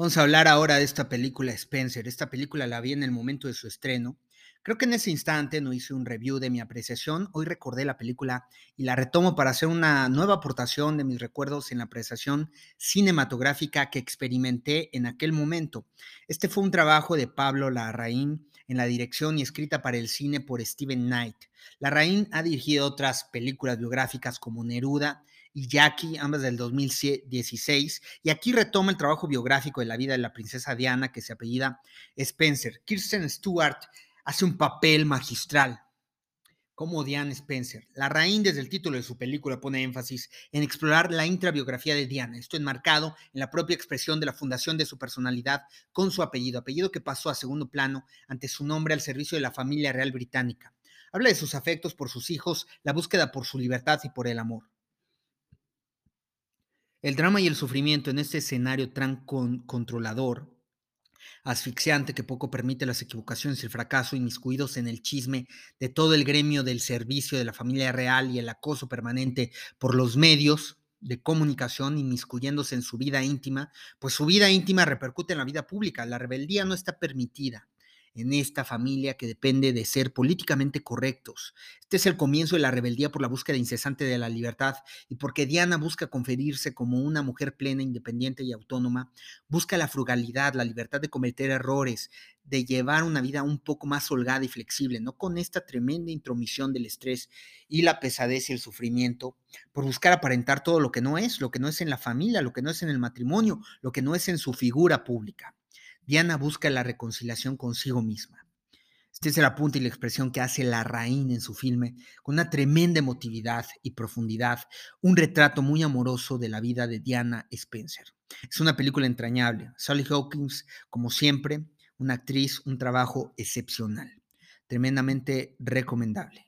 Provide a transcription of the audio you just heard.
Vamos a hablar ahora de esta película Spencer. Esta película la vi en el momento de su estreno. Creo que en ese instante no hice un review de mi apreciación. Hoy recordé la película y la retomo para hacer una nueva aportación de mis recuerdos en la apreciación cinematográfica que experimenté en aquel momento. Este fue un trabajo de Pablo Larraín en la dirección y escrita para el cine por Steven Knight. Larraín ha dirigido otras películas biográficas como Neruda y Jackie, ambas del 2016, y aquí retoma el trabajo biográfico de la vida de la princesa Diana, que se apellida Spencer. Kirsten Stewart hace un papel magistral como Diana Spencer. La raíz desde el título de su película pone énfasis en explorar la intrabiografía de Diana, esto enmarcado en la propia expresión de la fundación de su personalidad con su apellido, apellido que pasó a segundo plano ante su nombre al servicio de la familia real británica. Habla de sus afectos por sus hijos, la búsqueda por su libertad y por el amor. El drama y el sufrimiento en este escenario tan controlador, asfixiante que poco permite las equivocaciones y el fracaso, inmiscuidos en el chisme de todo el gremio del servicio de la familia real y el acoso permanente por los medios de comunicación inmiscuyéndose en su vida íntima, pues su vida íntima repercute en la vida pública. La rebeldía no está permitida en esta familia que depende de ser políticamente correctos. Este es el comienzo de la rebeldía por la búsqueda incesante de la libertad y porque Diana busca conferirse como una mujer plena, independiente y autónoma, busca la frugalidad, la libertad de cometer errores, de llevar una vida un poco más holgada y flexible, no con esta tremenda intromisión del estrés y la pesadez y el sufrimiento, por buscar aparentar todo lo que no es, lo que no es en la familia, lo que no es en el matrimonio, lo que no es en su figura pública. Diana busca la reconciliación consigo misma. Este es el apunte y la expresión que hace la Raín en su filme, con una tremenda emotividad y profundidad, un retrato muy amoroso de la vida de Diana Spencer. Es una película entrañable. Sally Hawkins, como siempre, una actriz, un trabajo excepcional, tremendamente recomendable.